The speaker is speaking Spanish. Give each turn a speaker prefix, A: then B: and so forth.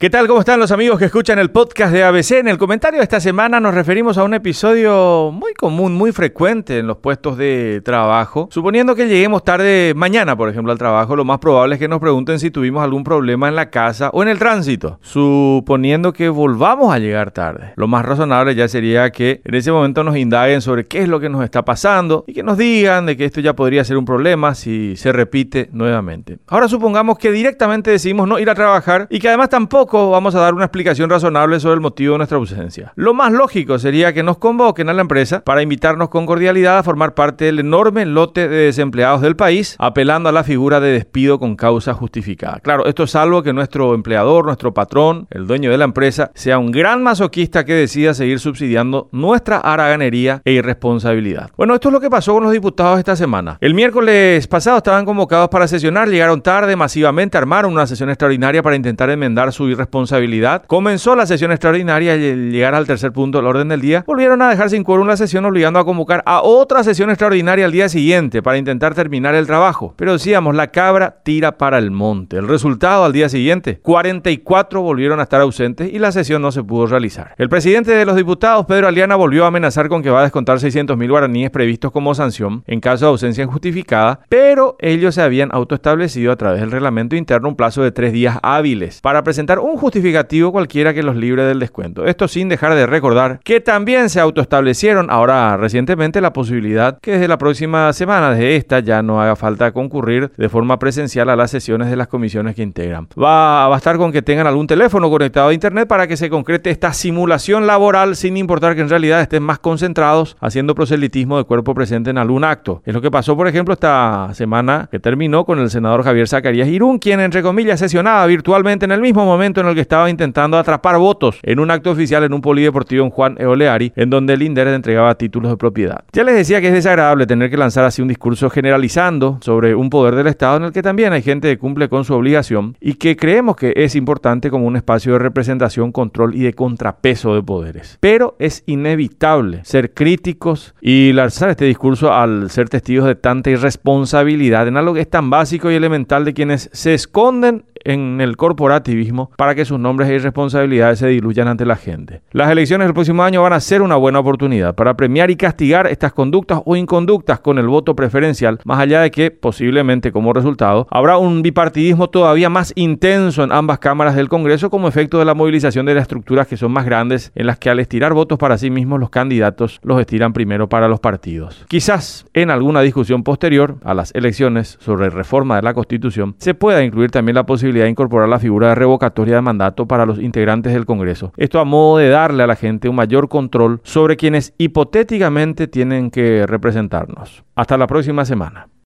A: ¿Qué tal? ¿Cómo están los amigos que escuchan el podcast de ABC? En el comentario de esta semana nos referimos a un episodio muy común, muy frecuente en los puestos de trabajo. Suponiendo que lleguemos tarde mañana, por ejemplo, al trabajo, lo más probable es que nos pregunten si tuvimos algún problema en la casa o en el tránsito. Suponiendo que volvamos a llegar tarde. Lo más razonable ya sería que en ese momento nos indaguen sobre qué es lo que nos está pasando y que nos digan de que esto ya podría ser un problema si se repite nuevamente. Ahora supongamos que directamente decidimos no ir a trabajar y que además tampoco vamos a dar una explicación razonable sobre el motivo de nuestra ausencia. Lo más lógico sería que nos convoquen a la empresa para invitarnos con cordialidad a formar parte del enorme lote de desempleados del país, apelando a la figura de despido con causa justificada. Claro, esto es algo que nuestro empleador, nuestro patrón, el dueño de la empresa, sea un gran masoquista que decida seguir subsidiando nuestra haraganería e irresponsabilidad. Bueno, esto es lo que pasó con los diputados esta semana. El miércoles pasado estaban convocados para sesionar, llegaron tarde masivamente, armaron una sesión extraordinaria para intentar enmendar su responsabilidad. Comenzó la sesión extraordinaria y al llegar al tercer punto del orden del día, volvieron a dejar sin quórum la sesión obligando a convocar a otra sesión extraordinaria al día siguiente para intentar terminar el trabajo. Pero decíamos, la cabra tira para el monte. El resultado al día siguiente, 44 volvieron a estar ausentes y la sesión no se pudo realizar. El presidente de los diputados, Pedro Aliana, volvió a amenazar con que va a descontar 600 mil guaraníes previstos como sanción en caso de ausencia injustificada, pero ellos se habían autoestablecido a través del reglamento interno un plazo de tres días hábiles para presentar un justificativo cualquiera que los libre del descuento. Esto sin dejar de recordar que también se autoestablecieron ahora recientemente la posibilidad que desde la próxima semana, desde esta, ya no haga falta concurrir de forma presencial a las sesiones de las comisiones que integran. Va a bastar con que tengan algún teléfono conectado a internet para que se concrete esta simulación laboral sin importar que en realidad estén más concentrados haciendo proselitismo de cuerpo presente en algún acto. Es lo que pasó, por ejemplo, esta semana que terminó con el senador Javier Zacarías Irún, quien entre comillas sesionaba virtualmente en el mismo momento en el que estaba intentando atrapar votos en un acto oficial en un polideportivo en Juan Eoleari, en donde el INDER entregaba títulos de propiedad. Ya les decía que es desagradable tener que lanzar así un discurso generalizando sobre un poder del Estado en el que también hay gente que cumple con su obligación y que creemos que es importante como un espacio de representación, control y de contrapeso de poderes. Pero es inevitable ser críticos y lanzar este discurso al ser testigos de tanta irresponsabilidad en algo que es tan básico y elemental de quienes se esconden en el corporativismo para que sus nombres y responsabilidades se diluyan ante la gente. Las elecciones del próximo año van a ser una buena oportunidad para premiar y castigar estas conductas o inconductas con el voto preferencial, más allá de que posiblemente como resultado habrá un bipartidismo todavía más intenso en ambas cámaras del Congreso como efecto de la movilización de las estructuras que son más grandes en las que al estirar votos para sí mismos los candidatos los estiran primero para los partidos. Quizás en alguna discusión posterior a las elecciones sobre reforma de la Constitución se pueda incluir también la posibilidad de incorporar la figura de revocatoria de mandato para los integrantes del Congreso. Esto a modo de darle a la gente un mayor control sobre quienes hipotéticamente tienen que representarnos. Hasta la próxima semana.